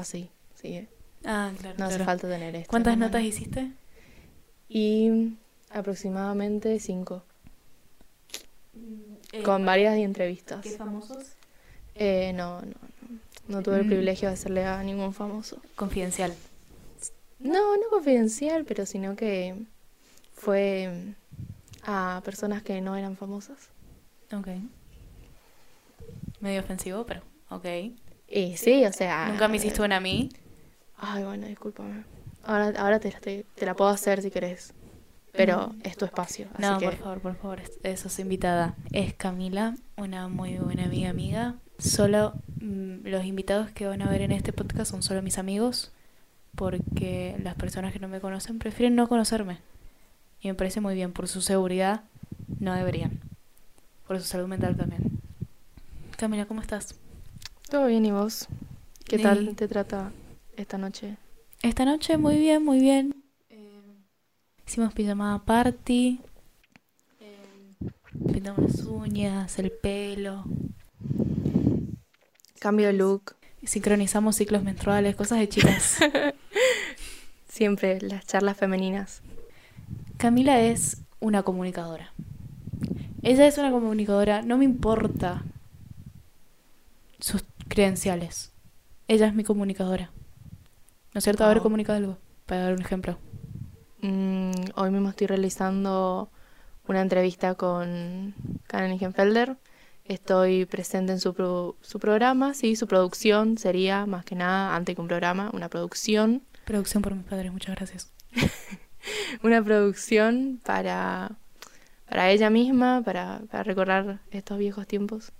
así. Sí, Ah, claro. no hace claro. falta tener esto. ¿Cuántas no, no, notas no. hiciste? Y aproximadamente cinco. Eh, Con varias entrevistas. ¿Qué famosos? Eh, no, no, no. No tuve el Mm. privilegio de hacerle a ningún famoso. Confidencial. No, no confidencial, pero sino que fue a personas que no eran famosas. Ok. Medio ofensivo, pero ok. Y sí, o sea... Nunca me hiciste una a mí. Ay, bueno, discúlpame. Ahora, ahora te, la estoy- te la puedo hacer si querés. Pero es tu espacio, así No, que... por favor, por favor, es- eso es invitada. Es Camila, una muy buena amiga amiga. Solo mm, los invitados que van a ver en este podcast son solo mis amigos, porque las personas que no me conocen prefieren no conocerme. Y me parece muy bien, por su seguridad no deberían. Por su salud mental también. Camila, ¿cómo estás? Todo bien, ¿y vos? ¿Qué tal te trata esta noche? Esta noche muy bien, muy bien. Hicimos pijamada party. Pintamos las uñas, el pelo. Cambio de look. Sincronizamos ciclos menstruales, cosas de chicas. Siempre las charlas femeninas. Camila es una comunicadora. Ella es una comunicadora, no me importa sus credenciales. Ella es mi comunicadora. ¿No es cierto? Haber Wow. comunicado algo. Para dar un ejemplo. Mm, hoy mismo estoy realizando una entrevista con Karen Ligenfelder. Estoy presente en su, pro- su programa, sí, su producción sería más que nada, antes que un programa, una producción. Producción por mis padres, muchas gracias. Una producción para, para ella misma, para, para recordar estos viejos tiempos.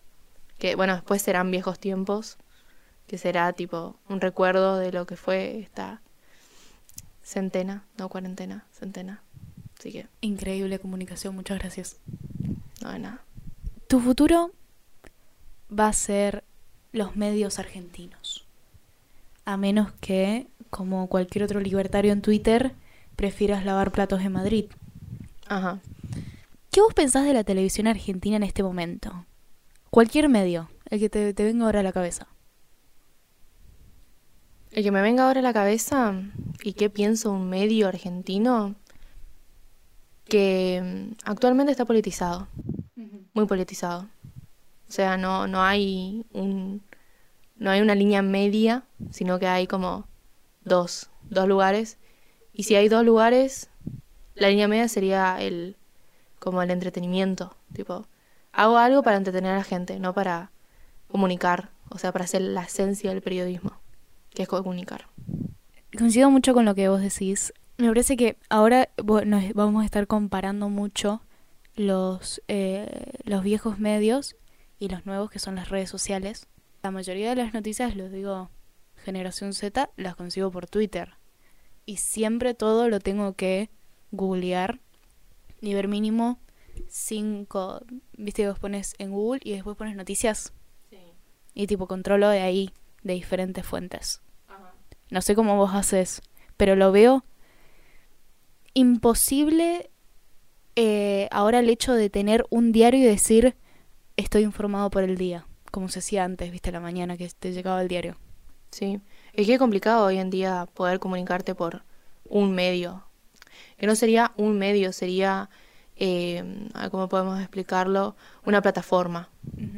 Que bueno, después serán viejos tiempos, que será tipo un recuerdo de lo que fue esta centena, no cuarentena, centena. Así que, Increíble comunicación, muchas gracias. no de nada. Tu futuro va a ser los medios argentinos. A menos que, como cualquier otro libertario en Twitter, prefieras lavar platos en Madrid. Ajá. ¿Qué vos pensás de la televisión argentina en este momento? Cualquier medio, el que te, te venga ahora a la cabeza. El que me venga ahora a la cabeza y qué pienso un medio argentino que mm, actualmente está politizado, muy politizado. O sea, no, no hay un no hay una línea media, sino que hay como dos, dos lugares. Y si hay dos lugares, la línea media sería el como el entretenimiento, tipo, hago algo para entretener a la gente, no para comunicar, o sea, para hacer la esencia del periodismo, que es comunicar. Coincido mucho con lo que vos decís. Me parece que ahora nos vamos a estar comparando mucho los, eh, los viejos medios y los nuevos que son las redes sociales. La mayoría de las noticias, los digo, generación Z, las consigo por Twitter. Y siempre todo lo tengo que googlear ver mínimo cinco, viste que vos pones en Google y después pones noticias y tipo controlo de ahí, de diferentes fuentes. No sé cómo vos haces, pero lo veo imposible eh, ahora el hecho de tener un diario y decir estoy informado por el día, como se hacía antes, viste, la mañana que te llegaba el diario. Sí, es que es complicado hoy en día poder comunicarte por un medio. Que no sería un medio, sería, eh, ¿cómo podemos explicarlo? Una plataforma.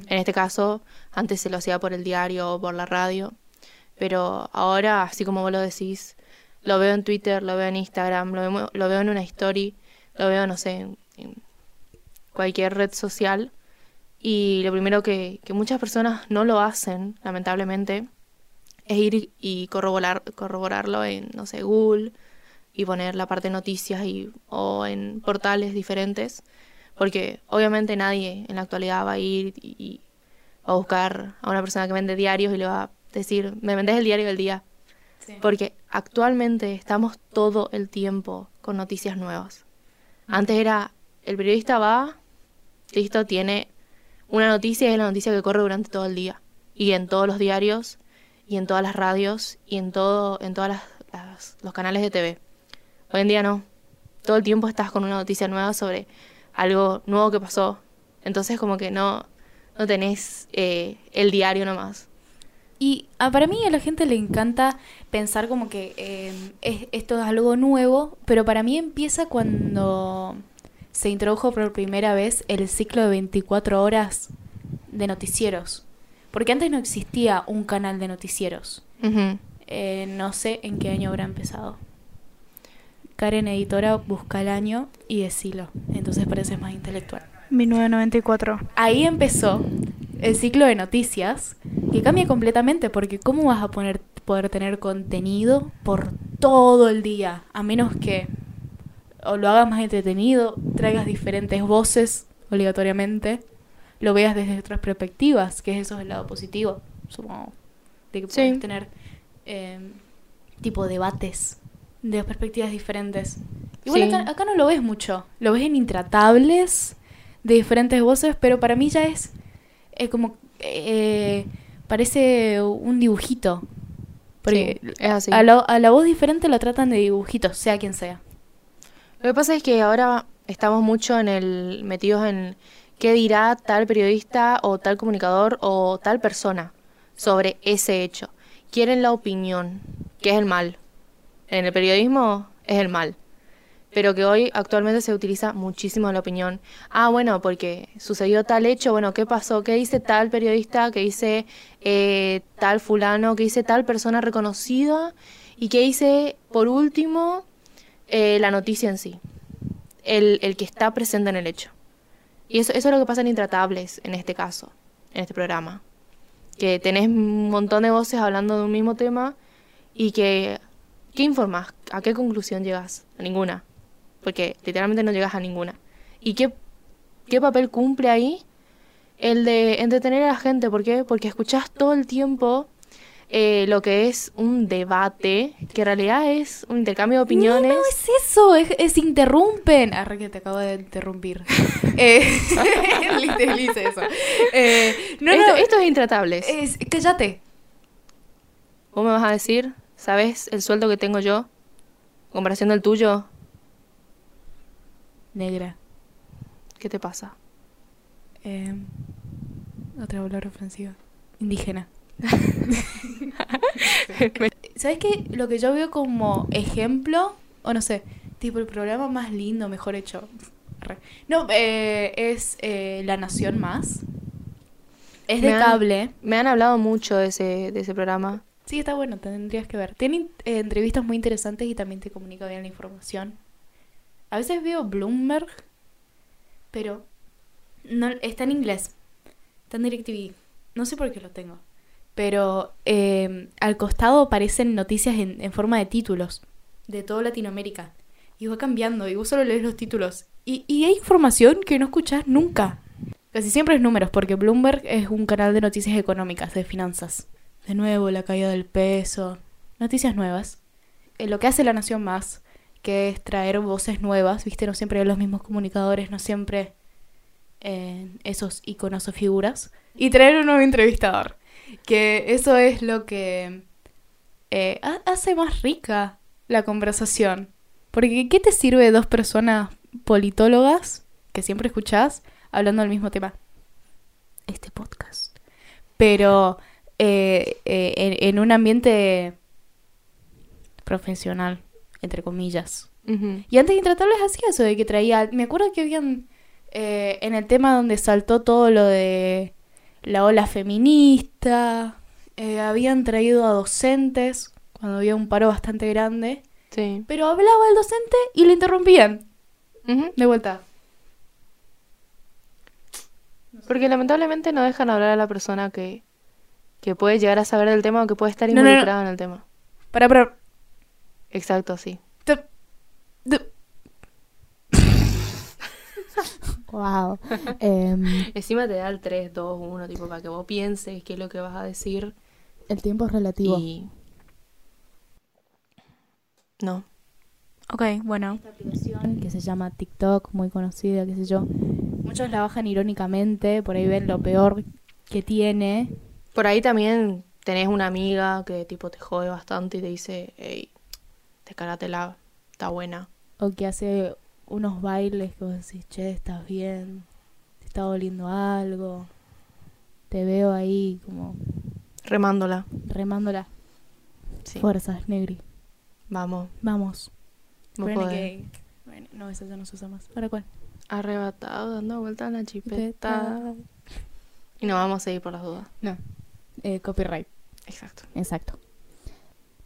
En este caso, antes se lo hacía por el diario o por la radio, pero ahora, así como vos lo decís, lo veo en Twitter, lo veo en Instagram, lo veo, lo veo en una story, lo veo, no sé, en, en cualquier red social. Y lo primero que, que muchas personas no lo hacen, lamentablemente, es ir y corroborar, corroborarlo en, no sé, Google y poner la parte de noticias y, o en portales diferentes, porque obviamente nadie en la actualidad va a ir y, y va a buscar a una persona que vende diarios y le va a decir, me vendes el diario del día, porque actualmente estamos todo el tiempo con noticias nuevas. Antes era, el periodista va, listo, tiene una noticia y es la noticia que corre durante todo el día. Y en todos los diarios, y en todas las radios, y en todo, en todas las, las- los canales de TV. Hoy en día no. Todo el tiempo estás con una noticia nueva sobre algo nuevo que pasó. Entonces como que no, no tenés eh, el diario nomás. Y ah, para mí a la gente le encanta pensar como que eh, es- esto es algo nuevo, pero para mí empieza cuando se introdujo por primera vez el ciclo de 24 horas de noticieros. Porque antes no existía un canal de noticieros. Eh, no sé en qué año habrá empezado. Karen Editora busca el año y decilo. Entonces parece más intelectual. 1994. Ahí empezó el ciclo de noticias que cambia completamente porque ¿cómo vas a poner, poder tener contenido por todo el día? A menos que o lo hagas más entretenido, traigas diferentes voces obligatoriamente, lo veas desde otras perspectivas, que eso es el lado positivo, supongo. De que Sí. puedes tener eh, tipo debates de perspectivas diferentes. Igual Sí. acá, acá no lo ves mucho, lo ves en intratables de diferentes voces, pero para mí ya es eh, como eh, parece un dibujito. Porque Sí, es así. a, la, a la voz diferente la tratan de dibujito, sea quien sea. Lo que pasa es que ahora estamos mucho en el metidos en qué dirá tal periodista o tal comunicador o tal persona sobre ese hecho. Quieren la opinión, que es el mal. En el periodismo es el mal. Pero que hoy actualmente se utiliza muchísimo la opinión. Ah, bueno, porque sucedió tal hecho, bueno, ¿qué pasó? ¿Qué dice tal periodista? ¿Qué dice eh, tal fulano? ¿Qué dice tal persona reconocida? ¿Y qué dice, por último, eh, la noticia en sí? El, que está presente en el hecho. Y eso es lo que pasa en Intratables, en este caso, en este programa. Que tenés un montón de voces hablando de un mismo tema y que... ¿Qué informas? ¿A qué conclusión llegas? A ninguna. Porque literalmente no llegas a ninguna. ¿Y qué, qué papel cumple ahí? El de entretener a la gente. ¿Por qué? Porque escuchás todo el tiempo eh, lo que es un debate, que en realidad es un intercambio de opiniones. No, no es eso, es, es interrumpen. Arre que te acabo de interrumpir. eh, lice eso. Eh, no, esto, no, esto es Intratables. es, cállate. Vos me vas a decir, ¿sabes el sueldo que tengo yo? Comparación del tuyo, Negra. ¿qué te pasa? Eh, otra palabra ofensiva. Indígena. ¿Sabes qué? Lo que yo veo como ejemplo, o no sé, tipo el programa más lindo, mejor hecho. No, eh, es eh, La Nación Más. Es de Me han- cable. Me han hablado mucho de ese, de ese programa. Sí, está bueno, tendrías que ver. Tiene eh, entrevistas muy interesantes y también te comunica bien la información. A veces veo Bloomberg, pero no está en inglés. Está en DirecTV. No sé por qué lo tengo. Pero eh, al costado aparecen noticias en, en forma de títulos de toda Latinoamérica. Y va cambiando y vos solo lees los títulos. Y, y hay información que no escuchás nunca. Casi siempre es números, porque Bloomberg es un canal de noticias económicas, de finanzas. De nuevo, la caída del peso. Noticias nuevas. Eh, lo que hace La Nación Más, que es traer voces nuevas, ¿viste? No siempre los mismos comunicadores, no siempre eh, esos iconos o figuras. Y traer un nuevo entrevistador. Que eso es lo que eh, ha- hace más rica la conversación. Porque ¿qué te sirve dos personas politólogas que siempre escuchás hablando del mismo tema? Este podcast. Pero eh, eh, en, en un ambiente profesional, entre comillas. Y antes de Intratables hacía eso de que traía. Me acuerdo que habían. eh, en el tema donde saltó todo lo de la ola feminista. habían traído a docentes cuando había un paro bastante grande. Sí. Pero hablaba el docente y lo interrumpían. De vuelta. Porque lamentablemente no dejan hablar a la persona que, que puede llegar a saber del tema o que puede estar No, no, no. involucrada en el tema. Para, para. Exacto, sí. te- te- Wow. Em, Encima te da el 3, 2, 1, tipo, para que vos pienses qué es lo que vas a decir. el tiempo es relativo. Y... No. Ok, bueno. Esta aplicación que se llama TikTok, muy conocida, qué sé yo. Muchos la bajan irónicamente, por ahí ven lo peor que tiene. Por ahí también tenés una amiga que tipo te jode bastante y te dice, hey, descárgatela, está buena. O que hace unos bailes que vos decís, che, estás bien, te está doliendo algo. Te veo ahí como Remándola. remándola. Sí. Fuerzas, Negri. Vamos. Vamos. que- bueno, no, esa ya no se usa más. ¿Para cuál? Arrebatado, dando vuelta en la chipeta. Y no vamos a seguir por las dudas. No. Eh, copyright. Exacto. Exacto.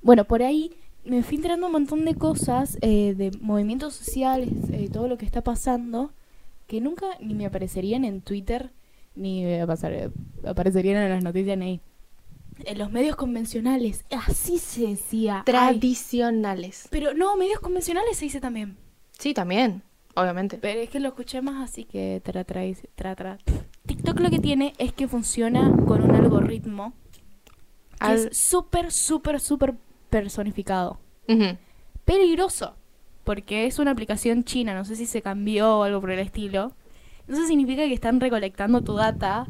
Bueno, por ahí me fui enterando un montón de cosas, eh, de movimientos sociales, eh, todo lo que está pasando, que nunca ni me aparecerían en Twitter, ni me apasar- aparecerían en las noticias, ni en los medios convencionales. Así se decía. Ay, Tradicionales. Pero no, medios convencionales se dice también. Sí, también. Obviamente. Pero es que lo escuché más así que tra, tra, tra, tra. TikTok lo que tiene es que funciona con un algoritmo que Al- es súper, súper, súper personificado. Peligroso. Porque es una aplicación china, no sé si se cambió o algo por el estilo. Eso significa que están recolectando tu data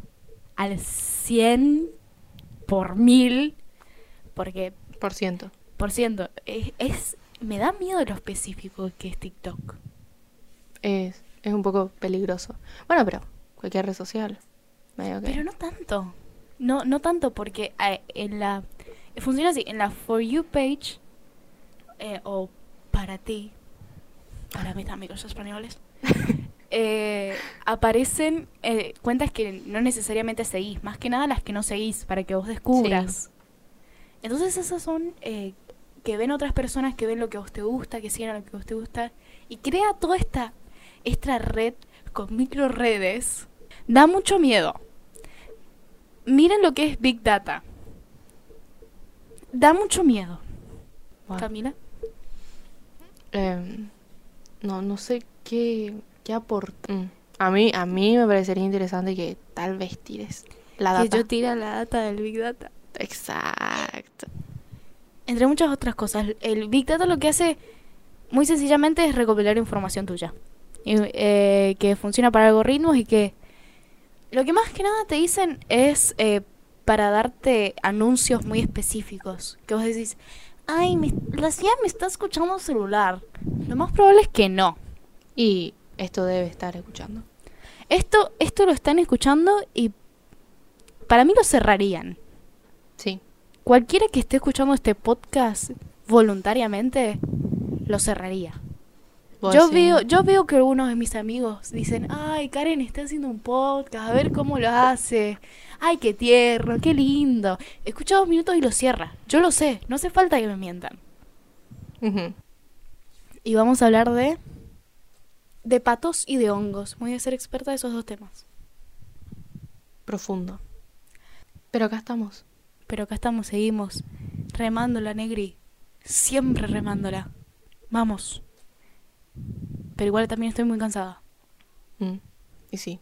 al 100 por mil. Porque, Por ciento. por ciento, es, es- me da miedo lo específico que es TikTok. Es, es un poco peligroso. Bueno, pero cualquier red social. Medio que... Pero no tanto. No, no tanto porque eh, en la... Funciona así, en la For You page, eh, o para ti, para mis amigos españoles, eh, aparecen eh, cuentas que no necesariamente seguís, más que nada las que no seguís, para que vos descubras. Entonces esas son eh, que ven otras personas, que ven lo que a vos te gusta, que siguen a lo que a vos te gusta, y crea toda esta, esta red con micro redes. Da mucho miedo. Miren lo que es Big Data. Da mucho miedo. Wow. Camila. Em, no, no sé qué, qué aportar. A mí, a mí me parecería interesante que tal vez tires la Que data. yo tira la data del Big Data. Exacto. Entre muchas otras cosas, el Big Data lo que hace muy sencillamente es recopilar información tuya. Eh, que funciona para algoritmos y que lo que más que nada te dicen es eh, para darte anuncios muy específicos. Que vos decís, ay, me- la CIA me está escuchando el celular. Lo más probable es que no. Y esto debe estar escuchando. Esto, esto lo están escuchando y para mí lo cerrarían. Sí. Cualquiera que esté escuchando este podcast voluntariamente lo cerraría. Yo sí. veo, yo veo que algunos de mis amigos dicen, ay, Karen está haciendo un podcast, a ver cómo lo hace. Ay, qué tierno, qué lindo. Escucha dos minutos y lo cierra. Yo lo sé, no hace falta que me mientan. Y vamos a hablar de... De patos y de hongos. Voy a ser experta de esos dos temas. Profundo. Pero acá estamos. Pero acá estamos, seguimos. Remándola, Negri. Siempre remándola. Vamos. Pero igual también estoy muy cansada. Mm, Y sí.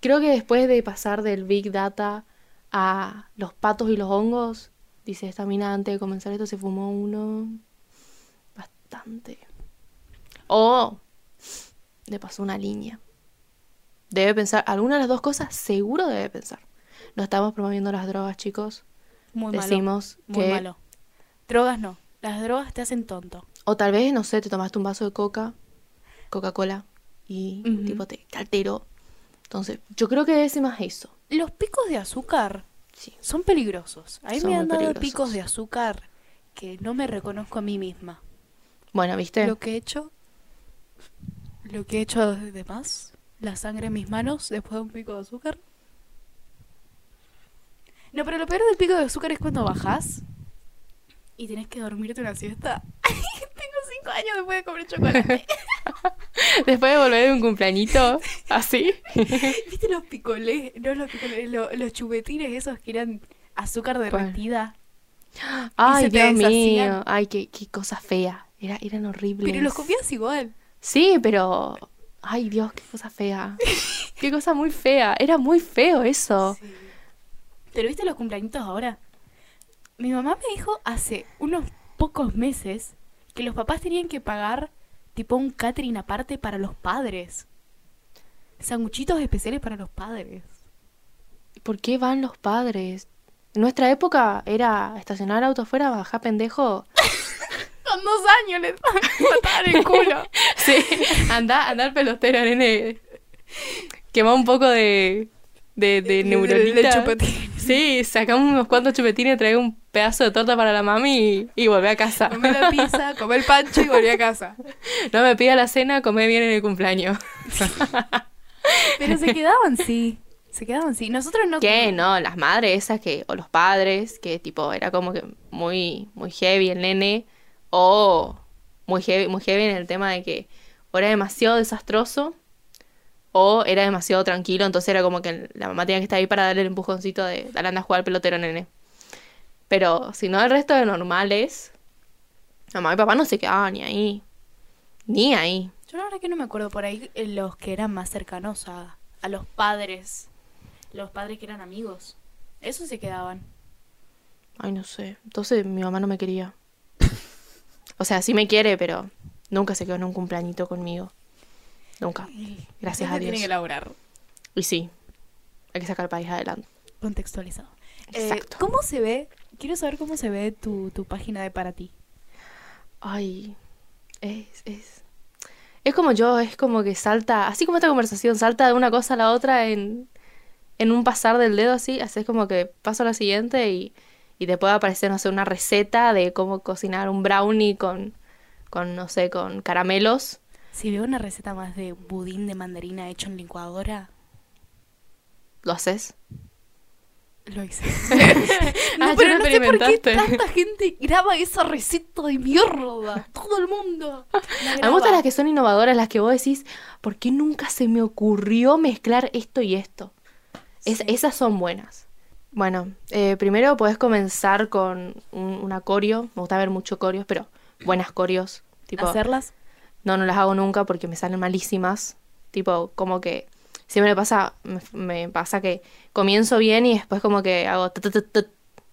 Creo que después de pasar del Big Data a los patos y los hongos, dice esta mina antes de comenzar esto, se fumó uno bastante. O le pasó una línea. Debe pensar, alguna de las dos cosas seguro debe pensar. No estamos promoviendo las drogas, chicos. Muy malo. Decimos Muy que... malo. Drogas no. Las drogas te hacen tonto. O tal vez, no sé, te tomaste un vaso de coca, Coca-Cola, y Ujú. tipo te te alteró. Entonces, yo creo que debe ser más eso. Los picos de azúcar Sí. son peligrosos. A mí Son me han dado picos de azúcar que no me reconozco a mí misma. Bueno, ¿viste? Lo que he hecho, lo que he hecho de más, la sangre en mis manos después de un pico de azúcar. No, pero lo peor del pico de azúcar es cuando bajas y tenés que dormirte una siesta. Tengo cinco años después de comer chocolate. Después de volver de un cumpleañito, así. ¿Viste los picolés? No los picolés, lo- los chupetines esos que eran azúcar derretida. Ay, Dios mío. Ay, qué, qué cosa fea. Era, eran horribles. Pero los comías igual. Sí, pero. Ay, Dios, qué cosa fea. qué cosa muy fea. Era muy feo eso. ¿Pero viste los cumpleañitos ahora? Mi mamá me dijo hace unos pocos meses que los papás tenían que pagar tipo un catering aparte para los padres. Sanguchitos especiales para los padres. ¿Por qué van los padres? En nuestra época era estacionar auto afuera, bajar pendejo. Con dos años les mataban el culo. Sí, anda, anda al pelotero, nene. Quema un poco de, de, de neuronita. chupetín. Sí, sacamos unos cuantos chupetines, trae un pedazo de torta para la mami y, y volvé a casa. Comé la pizza, comé el pancho y volví a casa. No me pida la cena, comé bien en el cumpleaños. Pero se quedaban, sí. Se quedaban, sí. Nosotros no... ¿Qué? No, las madres esas que, o los padres, que tipo, era como que muy, muy heavy el nene, o muy heavy, muy heavy en el tema de que o era demasiado desastroso, o era demasiado tranquilo, entonces era como que la mamá tenía que estar ahí para darle el empujoncito de dale anda a jugar al pelotero, nene. Pero si no, el resto de normales, mamá y papá no se quedaban ni ahí. Ni ahí. Yo la verdad que no me acuerdo por ahí eh, los que eran más cercanos a, a los padres. Los padres que eran amigos. Esos se quedaban. Ay, no sé. Entonces mi mamá no me quería. O sea, sí me quiere, pero nunca se quedó en un cumpleañito conmigo. Nunca. Gracias a Se Tiene Dios. que elaborar. Y sí, hay que sacar el país adelante. Contextualizado. Eh, Exacto. ¿Cómo se ve? Quiero saber cómo se ve tu, tu página de para ti. Ay, es, es. Es como yo, es como que salta, así como esta conversación, salta de una cosa a la otra en, en un pasar del dedo así, así es como que paso a la siguiente y, y te puede aparecer, no sé, una receta de cómo cocinar un brownie con, con, no sé, con caramelos. Si veo una receta más de budín de mandarina hecho en licuadora, ¿Lo haces? Lo hice. Ah, no, pero sé por qué tanta gente graba esa receta de mierda. Todo el mundo. me gustan las que son innovadoras, las que vos decís, ¿por qué nunca se me ocurrió mezclar esto y esto? Es- Sí. Esas son buenas. Bueno, eh, primero podés comenzar con un, una coreo. Me gusta ver mucho coreos, pero buenas coreos. Tipo, ¿Hacerlas? no, no las hago nunca porque me salen malísimas. Tipo, como que siempre me pasa, me, me pasa que comienzo bien y después como que hago tut, tut, tut,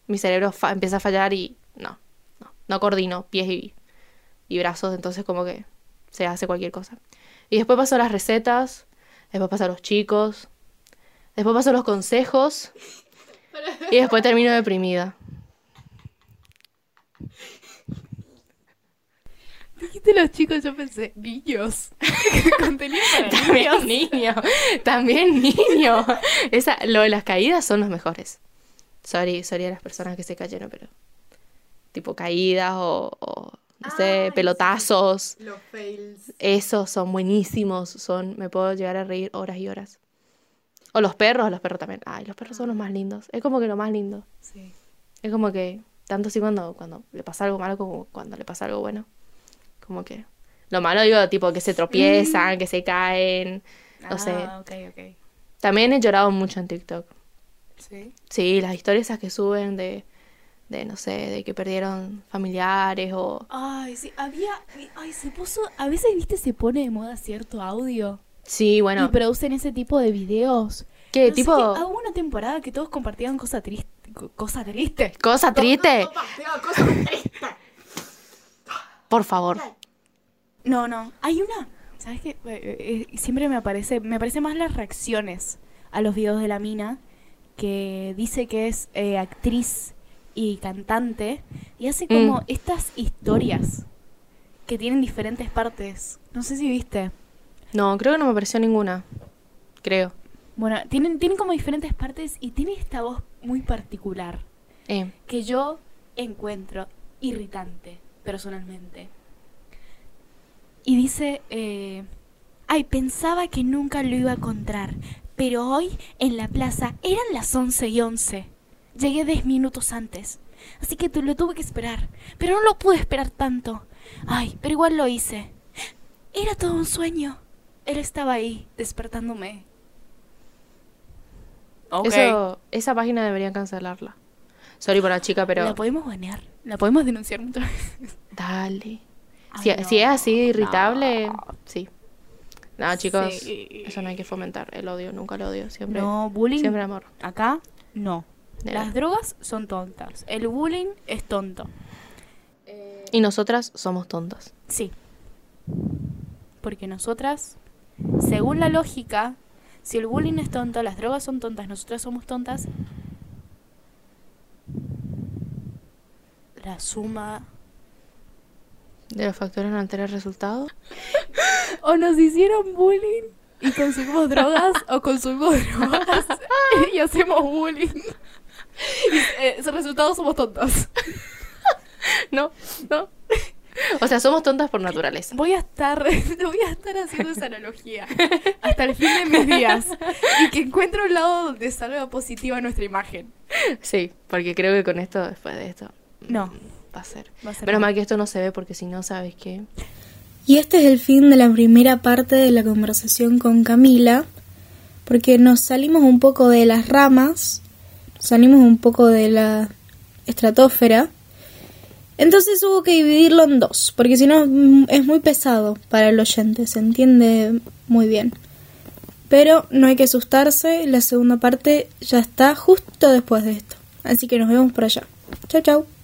mi cerebro empieza a fallar y no, no, no coordino pies y, y brazos, entonces como que se hace cualquier cosa. Y después paso a las recetas, después paso a los chicos, después paso a los consejos y después termino deprimida. Dijiste los chicos, yo pensé, niños. Contenido para También niños. niño, también niño. Esa, lo de las caídas son los mejores. Sorry, sorry a las personas que se cayeron, pero tipo caídas o, o, no sé, Ay, sí, pelotazos. Los fails. Esos son buenísimos, son, me puedo llegar a reír horas y horas. O los perros, los perros también. Ay, los perros son los más lindos. Es como que lo más lindo. Sí. Es como que, tanto así cuando, cuando le pasa algo malo como cuando le pasa algo bueno. Como que, lo malo digo, tipo que se tropiezan, que se caen. No sé. Ah, ok, ok. También he llorado mucho en TikTok. Sí. Sí, las historias esas que suben de, de, no sé, de que perdieron familiares o... Ay, sí, había. Ay, se puso. A veces, viste, se pone de moda cierto audio. Sí, bueno, Y producen ese tipo de videos. ¿qué No sé tipo? hubo una temporada que todos compartían cosas tristes. Cosa triste. Cosa triste. Por favor. No, no. Hay una. ¿Sabes qué? Eh, eh, siempre me aparece. Me aparecen más las reacciones a los videos de la mina. Que dice que es eh, actriz y cantante. Y hace como Mm. estas historias. Que tienen diferentes partes. No sé si viste. No, creo que no me pareció ninguna. Creo. Bueno, tienen, tienen como diferentes partes y tiene esta voz muy particular. Eh, que yo encuentro irritante personalmente. Y dice, eh, ay, pensaba que nunca lo iba a encontrar, pero hoy en la plaza eran las 11 y 11. Llegué 10 minutos antes, así que lo tuve que esperar, pero no lo pude esperar tanto. Ay, pero igual lo hice. Era todo un sueño. Él estaba ahí, despertándome. Eso, esa página deberían cancelarla. Sorry por la chica, pero... La podemos banear, la podemos denunciar muchas veces. Dale. Ay, Si, no, si es así irritable, no. sí. No, chicos, Sí. eso no hay que fomentar. El odio, nunca el odio. Siempre, No, bullying. siempre amor. Acá, no. De Las drogas son tontas. El bullying es tonto. Y nosotras somos tontas. Sí. Porque nosotras, según la lógica, si el bullying es tonto, las drogas son tontas, nosotras somos tontas, la suma... De los factores no altera el resultado. O nos hicieron bullying y consumimos drogas, o consumimos drogas y hacemos bullying. Eh, ese resultado somos tontos. No, no. O sea, somos tontas por naturaleza. Voy a estar, voy a estar haciendo esa analogía hasta el fin de mis días y que encuentre un lado donde salga positiva nuestra imagen. Sí, porque creo que con esto, después de esto, No, va a ser. va a ser Menos mal. mal que esto no se ve porque si no, ¿sabes qué? Y este es el fin de la primera parte de la conversación con Camila, porque nos salimos un poco de las ramas, salimos un poco de la estratosfera. Entonces hubo que dividirlo en dos, porque si no mm, es muy pesado para el oyente, se entiende muy bien. Pero no hay que asustarse, la segunda parte ya está justo después de esto. Así que nos vemos por allá. Chao, chao.